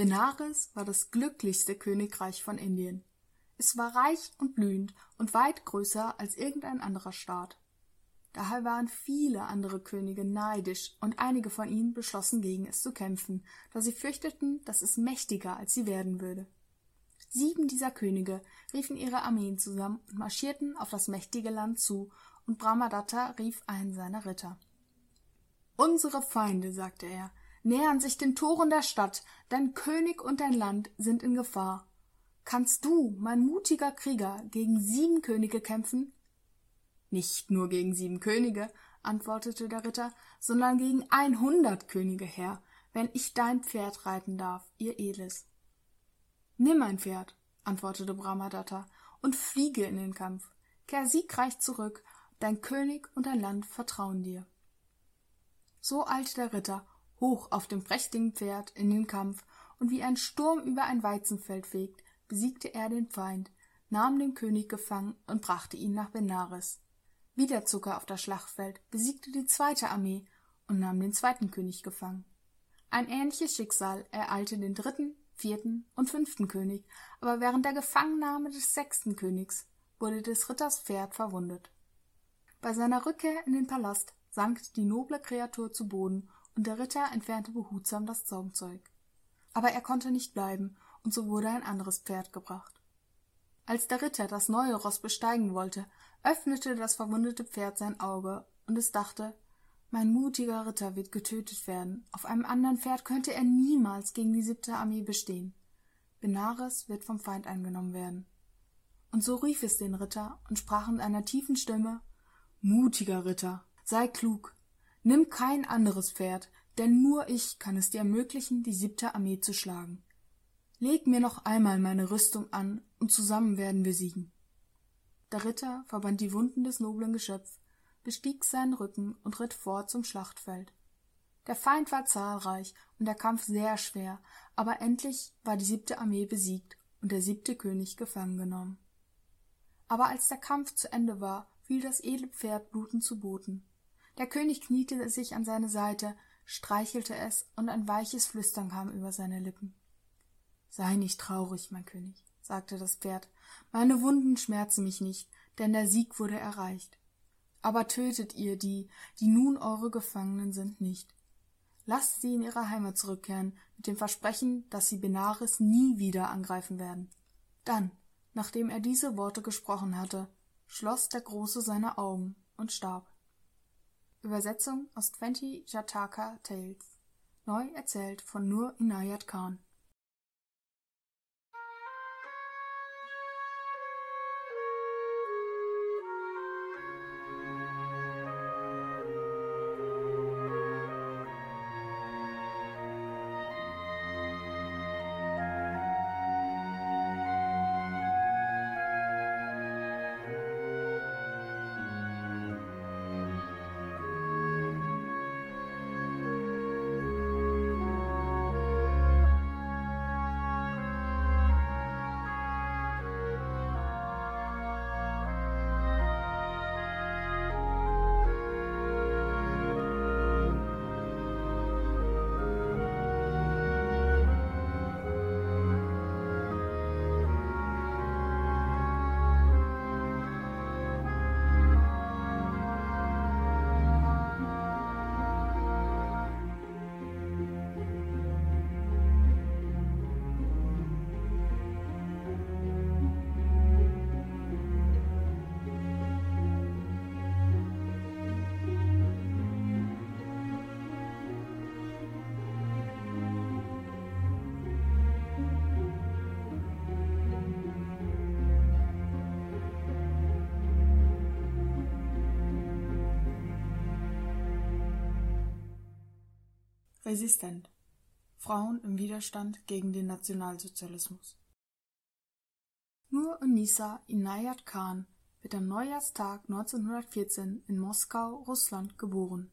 Benares war das glücklichste Königreich von Indien. Es war reich und blühend und weit größer als irgendein anderer Staat. Daher waren viele andere Könige neidisch, und einige von ihnen beschlossen, gegen es zu kämpfen, da sie fürchteten, dass es mächtiger als sie werden würde. Sieben dieser Könige riefen ihre Armeen zusammen und marschierten auf das mächtige Land zu, und Brahmadatta rief einen seiner Ritter. Unsere Feinde, sagte er, nähern sich den Toren der Stadt, dein König und dein Land sind in Gefahr. Kannst du, mein mutiger Krieger, gegen sieben Könige kämpfen? Nicht nur gegen sieben Könige, antwortete der Ritter, sondern gegen einhundert Könige, Herr, wenn ich dein Pferd reiten darf, ihr Edles. Nimm ein Pferd, antwortete Brahmadatta, und fliege in den Kampf. Kehr siegreich zurück, dein König und dein Land vertrauen dir. So eilte der Ritter hoch auf dem prächtigen Pferd in den Kampf, und wie ein Sturm über ein Weizenfeld fegt, besiegte er den Feind, nahm den König gefangen und brachte ihn nach Benares. Wieder zog er auf das Schlachtfeld, besiegte die zweite Armee und nahm den zweiten König gefangen. Ein ähnliches Schicksal ereilte den dritten, vierten und fünften König, aber während der Gefangennahme des sechsten Königs wurde des Ritters Pferd verwundet. Bei seiner Rückkehr in den Palast sank die noble Kreatur zu Boden und der Ritter entfernte behutsam das Zaumzeug. Aber er konnte nicht bleiben, und so wurde ein anderes Pferd gebracht. Als der Ritter das neue Ross besteigen wollte, öffnete das verwundete Pferd sein Auge, und es dachte, mein mutiger Ritter wird getötet werden. Auf einem anderen Pferd könnte er niemals gegen die siebte Armee bestehen. Benares wird vom Feind eingenommen werden. Und so rief es den Ritter und sprach mit einer tiefen Stimme Mutiger Ritter, sei klug, nimm kein anderes Pferd, denn nur ich kann es dir ermöglichen, die siebte Armee zu schlagen. Leg mir noch einmal meine Rüstung an, und zusammen werden wir siegen. Der Ritter verband die Wunden des noblen Geschöpfs, bestieg seinen Rücken und ritt fort zum Schlachtfeld. Der Feind war zahlreich und der Kampf sehr schwer, aber endlich war die siebte Armee besiegt und der siebte König gefangen genommen. Aber als der Kampf zu Ende war, fiel das edle Pferd blutend zu Boden. Der König kniete sich an seine Seite, streichelte es, und ein weiches Flüstern kam über seine Lippen. Sei nicht traurig, mein König, sagte das Pferd, meine Wunden schmerzen mich nicht, denn der Sieg wurde erreicht. Aber tötet ihr die, die nun eure Gefangenen sind, nicht. Lasst sie in ihre Heimat zurückkehren, mit dem Versprechen, dass sie Benares nie wieder angreifen werden. Dann, nachdem er diese Worte gesprochen hatte, schloss der Große seine Augen und starb. Übersetzung aus Twenty Jataka Tales. Neu erzählt von Nur Inayat Khan. Resistent. Frauen im Widerstand gegen den Nationalsozialismus. Nur Unisa Inayat Khan wird am Neujahrstag 1914 in Moskau, Russland, geboren.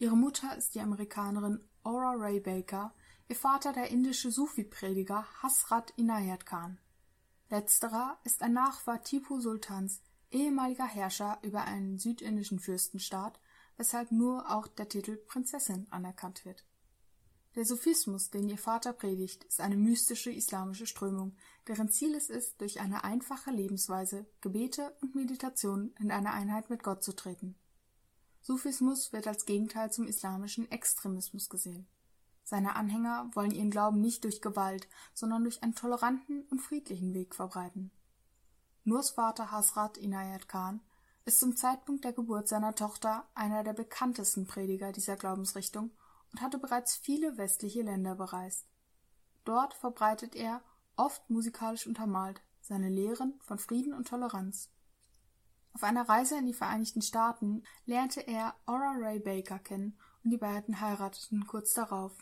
Ihre Mutter ist die Amerikanerin Ora Ray Baker, ihr Vater der indische Sufi-Prediger Hasrat Inayat Khan. Letzterer ist ein Nachfahr Tipu Sultans, ehemaliger Herrscher über einen südindischen Fürstenstaat, weshalb nur auch der Titel Prinzessin anerkannt wird Der Sufismus, den ihr Vater predigt, ist eine mystische islamische Strömung, deren Ziel es ist, durch eine einfache Lebensweise, Gebete und Meditation in eine Einheit mit Gott zu treten. Sufismus wird als Gegenteil zum islamischen Extremismus gesehen. Seine Anhänger wollen ihren Glauben nicht durch Gewalt, sondern durch einen toleranten und friedlichen Weg verbreiten. Nurs Vater Hasrat Inayat Khan ist zum Zeitpunkt der Geburt seiner Tochter einer der bekanntesten Prediger dieser Glaubensrichtung und hatte bereits viele westliche Länder bereist. Dort verbreitet er, oft musikalisch untermalt, seine Lehren von Frieden und Toleranz. Auf einer Reise in die Vereinigten Staaten lernte er Ora Ray Baker kennen und die beiden heirateten kurz darauf.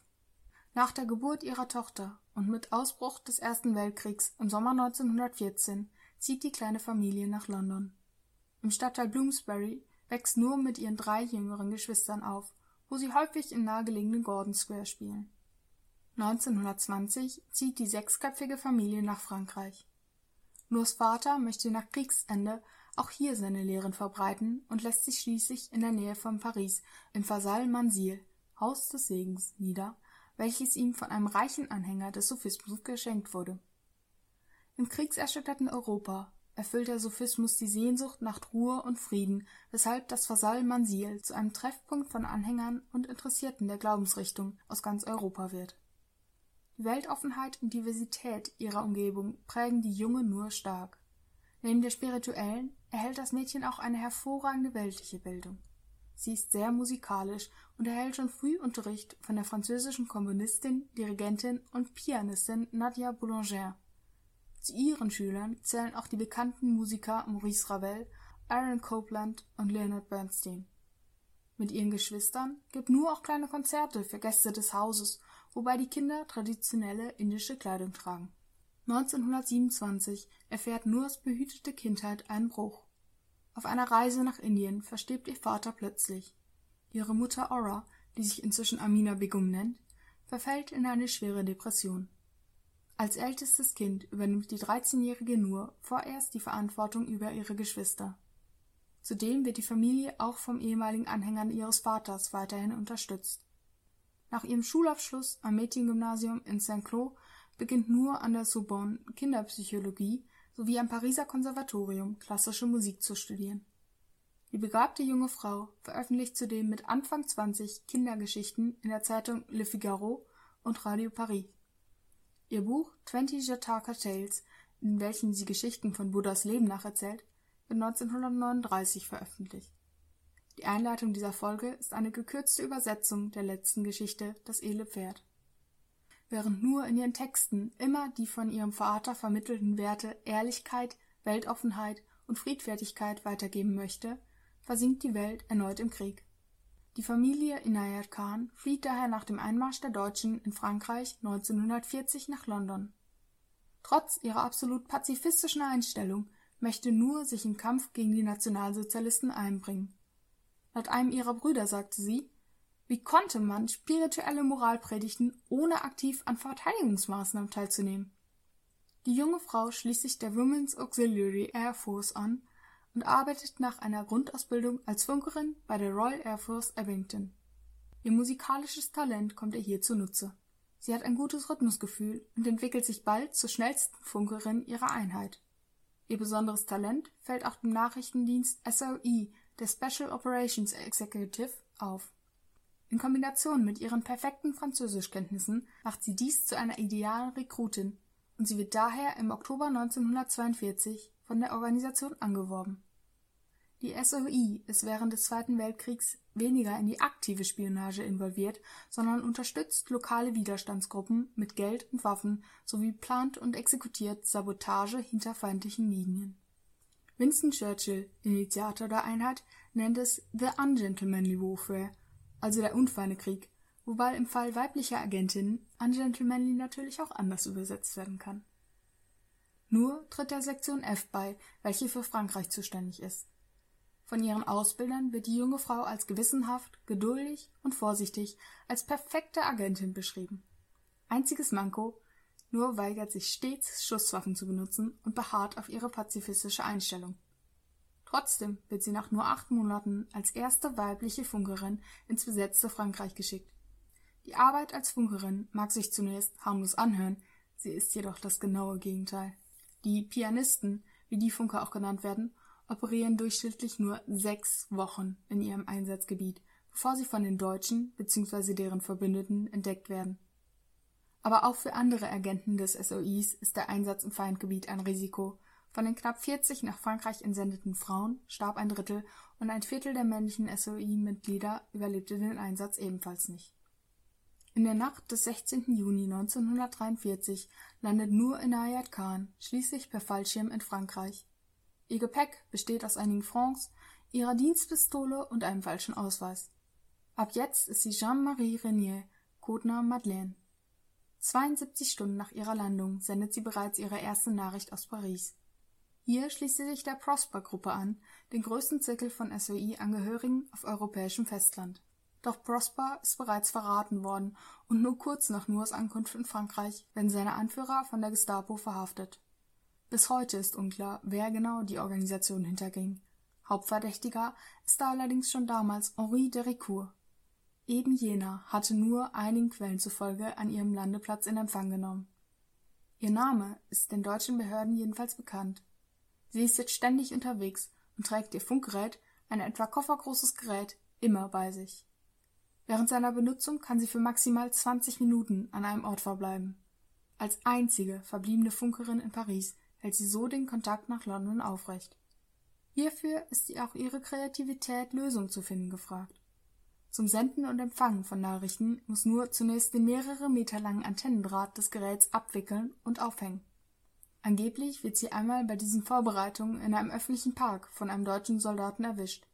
Nach der Geburt ihrer Tochter und mit Ausbruch des Ersten Weltkriegs im Sommer 1914 zieht die kleine Familie nach London. Im Stadtteil Bloomsbury wächst nur mit ihren drei jüngeren Geschwistern auf wo sie häufig im nahegelegenen Gordon Square spielen. 1920 zieht die sechsköpfige Familie nach Frankreich. Nurs Vater möchte nach Kriegsende auch hier seine Lehren verbreiten und lässt sich schließlich in der Nähe von Paris im Fasal Mansil, Haus des Segens, nieder, welches ihm von einem reichen Anhänger des Sophismus geschenkt wurde. Im kriegserschütterten Europa erfüllt der Sophismus die Sehnsucht nach Ruhe und Frieden, weshalb das Vasall Mansil zu einem Treffpunkt von Anhängern und Interessierten der Glaubensrichtung aus ganz Europa wird. Die Weltoffenheit und Diversität ihrer Umgebung prägen die Junge nur stark. Neben der spirituellen erhält das Mädchen auch eine hervorragende weltliche Bildung. Sie ist sehr musikalisch und erhält schon früh Unterricht von der französischen Komponistin, Dirigentin und Pianistin Nadia Boulanger zu ihren Schülern zählen auch die bekannten Musiker Maurice Ravel, Aaron Copland und Leonard Bernstein. Mit ihren Geschwistern gibt Nur auch kleine Konzerte für Gäste des Hauses, wobei die Kinder traditionelle indische Kleidung tragen. 1927 erfährt Nurs behütete Kindheit einen Bruch. Auf einer Reise nach Indien verstirbt ihr Vater plötzlich. Ihre Mutter Aura, die sich inzwischen Amina Begum nennt, verfällt in eine schwere Depression. Als ältestes Kind übernimmt die 13-jährige Nur vorerst die Verantwortung über ihre Geschwister. Zudem wird die Familie auch vom ehemaligen Anhängern ihres Vaters weiterhin unterstützt. Nach ihrem Schulabschluss am Mädchengymnasium in Saint-Cloud beginnt Nur an der Sorbonne Kinderpsychologie sowie am Pariser Konservatorium klassische Musik zu studieren. Die begabte junge Frau veröffentlicht zudem mit Anfang 20 Kindergeschichten in der Zeitung Le Figaro und Radio Paris. Ihr Buch Twenty Jataka Tales, in welchem sie Geschichten von Buddhas Leben nacherzählt, wird 1939 veröffentlicht. Die Einleitung dieser Folge ist eine gekürzte Übersetzung der letzten Geschichte Das edle Pferd. Während nur in ihren Texten immer die von ihrem Vater vermittelten Werte Ehrlichkeit, Weltoffenheit und Friedfertigkeit weitergeben möchte, versinkt die Welt erneut im Krieg. Die Familie Inayat Khan flieht daher nach dem Einmarsch der Deutschen in Frankreich 1940 nach London. Trotz ihrer absolut pazifistischen Einstellung möchte Nur sich im Kampf gegen die Nationalsozialisten einbringen. Laut einem ihrer Brüder sagte sie, wie konnte man spirituelle Moral predigen, ohne aktiv an Verteidigungsmaßnahmen teilzunehmen? Die junge Frau schließt sich der Women's Auxiliary Air Force an und arbeitet nach einer Grundausbildung als Funkerin bei der Royal Air Force Abington. Ihr musikalisches Talent kommt ihr hier zunutze. Sie hat ein gutes Rhythmusgefühl und entwickelt sich bald zur schnellsten Funkerin ihrer Einheit. Ihr besonderes Talent fällt auch dem Nachrichtendienst SOE, der Special Operations Executive, auf. In Kombination mit ihren perfekten Französischkenntnissen macht sie dies zu einer idealen Rekrutin und sie wird daher im Oktober 1942 von der Organisation angeworben. Die SOI ist während des Zweiten Weltkriegs weniger in die aktive Spionage involviert, sondern unterstützt lokale Widerstandsgruppen mit Geld und Waffen sowie plant und exekutiert Sabotage hinter feindlichen Linien. Winston Churchill, Initiator der Einheit, nennt es The Ungentlemanly Warfare, also der unfeine Krieg, wobei im Fall weiblicher Agentinnen Ungentlemanly natürlich auch anders übersetzt werden kann. Nur tritt der Sektion F bei, welche für Frankreich zuständig ist. Von ihren Ausbildern wird die junge Frau als gewissenhaft, geduldig und vorsichtig, als perfekte Agentin beschrieben. Einziges Manko, nur weigert sich stets, Schusswaffen zu benutzen und beharrt auf ihre pazifistische Einstellung. Trotzdem wird sie nach nur acht Monaten als erste weibliche Funkerin ins besetzte Frankreich geschickt. Die Arbeit als Funkerin mag sich zunächst harmlos anhören, sie ist jedoch das genaue Gegenteil. Die Pianisten, wie die Funker auch genannt werden, operieren durchschnittlich nur sechs Wochen in ihrem Einsatzgebiet, bevor sie von den Deutschen bzw. deren Verbündeten entdeckt werden. Aber auch für andere Agenten des SOIs ist der Einsatz im Feindgebiet ein Risiko. Von den knapp 40 nach Frankreich entsendeten Frauen starb ein Drittel und ein Viertel der männlichen SOI-Mitglieder überlebte den Einsatz ebenfalls nicht. In der Nacht des 16. Juni 1943 landet Nur Inayat Khan schließlich per Fallschirm in Frankreich. Ihr Gepäck besteht aus einigen Francs, ihrer Dienstpistole und einem falschen Ausweis. Ab jetzt ist sie Jean-Marie Renier, Codename Madeleine. 72 Stunden nach ihrer Landung sendet sie bereits ihre erste Nachricht aus Paris. Hier schließt sie sich der Prosper-Gruppe an, den größten Zirkel von SOI-Angehörigen auf europäischem Festland. Doch Prosper ist bereits verraten worden und nur kurz nach Noors Ankunft in Frankreich werden seine Anführer von der Gestapo verhaftet. Bis heute ist unklar, wer genau die Organisation hinterging. Hauptverdächtiger ist da allerdings schon damals Henri de Ricourt. Eben jener hatte nur einigen Quellen zufolge an ihrem Landeplatz in Empfang genommen. Ihr Name ist den deutschen Behörden jedenfalls bekannt. Sie ist jetzt ständig unterwegs und trägt ihr Funkgerät, ein etwa koffergroßes Gerät, immer bei sich. Während seiner Benutzung kann sie für maximal 20 Minuten an einem Ort verbleiben. Als einzige verbliebene Funkerin in Paris hält sie so den Kontakt nach London aufrecht. Hierfür ist auch ihre Kreativität, Lösungen zu finden, gefragt. Zum Senden und Empfangen von Nachrichten muss nur zunächst den mehrere Meter langen Antennendraht des Geräts abwickeln und aufhängen. Angeblich wird sie einmal bei diesen Vorbereitungen in einem öffentlichen Park von einem deutschen Soldaten erwischt.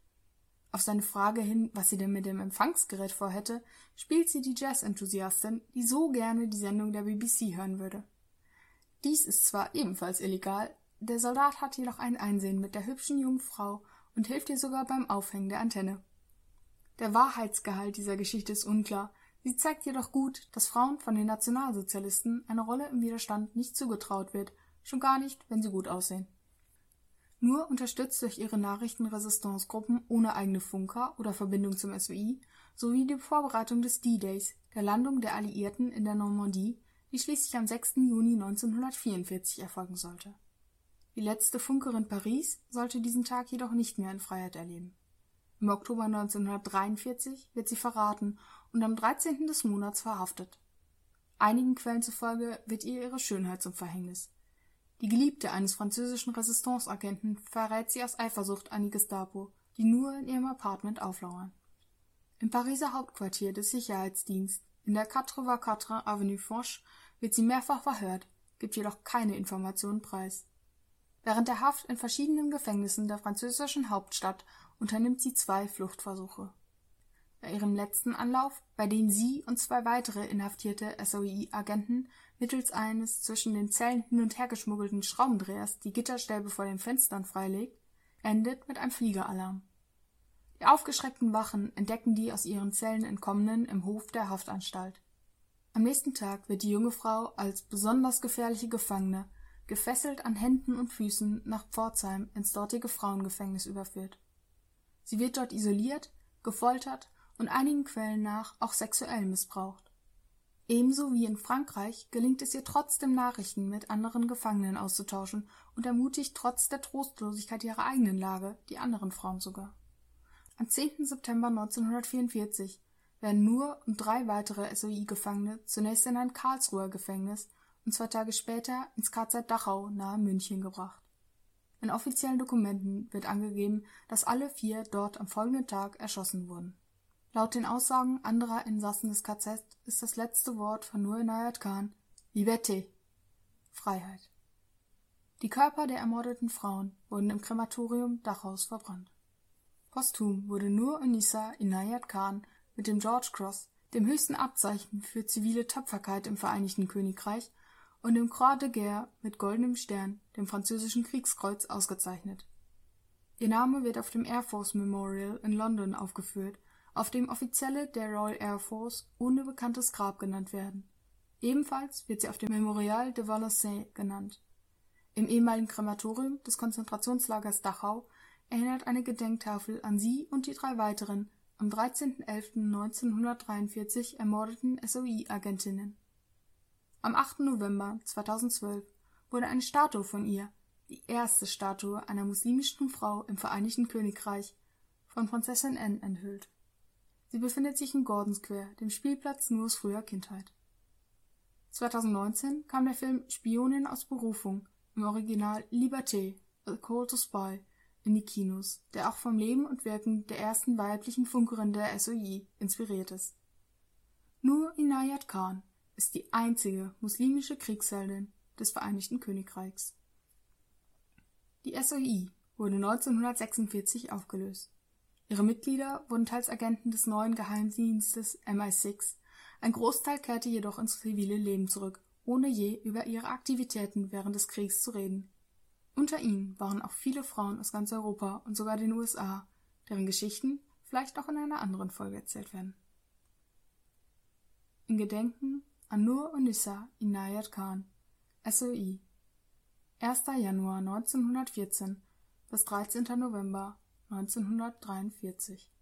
Auf seine Frage hin, was sie denn mit dem Empfangsgerät vorhätte, spielt sie die Jazz-Enthusiastin, die so gerne die Sendung der BBC hören würde. Dies ist zwar ebenfalls illegal, der Soldat hat jedoch ein Einsehen mit der hübschen jungen Frau und hilft ihr sogar beim Aufhängen der Antenne. Der Wahrheitsgehalt dieser Geschichte ist unklar, sie zeigt jedoch gut, dass Frauen von den Nationalsozialisten eine Rolle im Widerstand nicht zugetraut wird, schon gar nicht, wenn sie gut aussehen. Nur unterstützt durch ihre Nachrichtenresistance-Gruppen ohne eigene Funker oder Verbindung zum SOI sowie die Vorbereitung des D-Days, der Landung der Alliierten in der Normandie, die schließlich am 6. Juni 1944 erfolgen sollte. Die letzte Funkerin Paris sollte diesen Tag jedoch nicht mehr in Freiheit erleben. Im Oktober 1943 wird sie verraten und am 13. des Monats verhaftet. Einigen Quellen zufolge wird ihr ihre Schönheit zum Verhängnis. Die Geliebte eines französischen Resistance-Agenten verrät sie aus Eifersucht an die Gestapo, die nur in ihrem Apartment auflauern. Im Pariser Hauptquartier des Sicherheitsdienstes in der 84 Avenue Foch wird sie mehrfach verhört, gibt jedoch keine Informationen preis. Während der Haft in verschiedenen Gefängnissen der französischen Hauptstadt unternimmt sie zwei Fluchtversuche. Bei ihrem letzten Anlauf, bei dem sie und zwei weitere inhaftierte SOI-Agenten mittels eines zwischen den Zellen hin und her geschmuggelten Schraubendrehers die Gitterstäbe vor den Fenstern freilegt, endet mit einem Fliegeralarm. Die aufgeschreckten Wachen entdecken die aus ihren Zellen Entkommenen im Hof der Haftanstalt. Am nächsten Tag wird die junge Frau als besonders gefährliche Gefangene gefesselt an Händen und Füßen nach Pforzheim ins dortige Frauengefängnis überführt. Sie wird dort isoliert, gefoltert und einigen Quellen nach auch sexuell missbraucht. Ebenso wie in Frankreich gelingt es ihr trotzdem Nachrichten mit anderen Gefangenen auszutauschen und ermutigt trotz der Trostlosigkeit ihrer eigenen Lage die anderen Frauen sogar. Am 10. September 1944 werden Nur und drei weitere SOI-Gefangene zunächst in ein Karlsruher Gefängnis und zwei Tage später ins KZ Dachau nahe München gebracht. In offiziellen Dokumenten wird angegeben, dass alle vier dort am folgenden Tag erschossen wurden. Laut den Aussagen anderer Insassen des KZ ist das letzte Wort von Nur Inayat Khan Liberté Freiheit. Die Körper der ermordeten Frauen wurden im Krematorium Dachaus verbrannt. Posthum wurde Nur Unisa Inayat Khan mit dem George Cross, dem höchsten Abzeichen für zivile Tapferkeit im Vereinigten Königreich, und dem Croix de Guerre mit goldenem Stern, dem französischen Kriegskreuz, ausgezeichnet. Ihr Name wird auf dem Air Force Memorial in London aufgeführt auf dem Offizielle der Royal Air Force ohne bekanntes Grab genannt werden. Ebenfalls wird sie auf dem Memorial de Valenciennes genannt. Im ehemaligen Krematorium des Konzentrationslagers Dachau erinnert eine Gedenktafel an sie und die drei weiteren Am 13.11.1943 ermordeten SOE-Agentinnen. Am 8. November 2012 wurde eine Statue von ihr, die erste Statue einer muslimischen Frau im Vereinigten Königreich, von Prinzessin Anne enthüllt. Sie befindet sich in Gordon Square, dem Spielplatz Noors früher Kindheit. 2019 kam der Film Spionin aus Berufung (im Original Liberté, A Call to Spy) in die Kinos, der auch vom Leben und Wirken der ersten weiblichen Funkerin der SOE inspiriert ist. Noor Inayat Khan ist die einzige muslimische Kriegsheldin des Vereinigten Königreichs. Die SOE wurde 1946 aufgelöst. Ihre Mitglieder wurden teils Agenten des neuen Geheimdienstes MI6, ein Großteil kehrte jedoch ins zivile Leben zurück, ohne je über ihre Aktivitäten während des Kriegs zu reden. Unter ihnen waren auch viele Frauen aus ganz Europa und sogar den USA, deren Geschichten vielleicht noch in einer anderen Folge erzählt werden. In Gedenken an Nur Unissa Inayat Khan, SOI 1. Januar 1914 bis 13. November 1943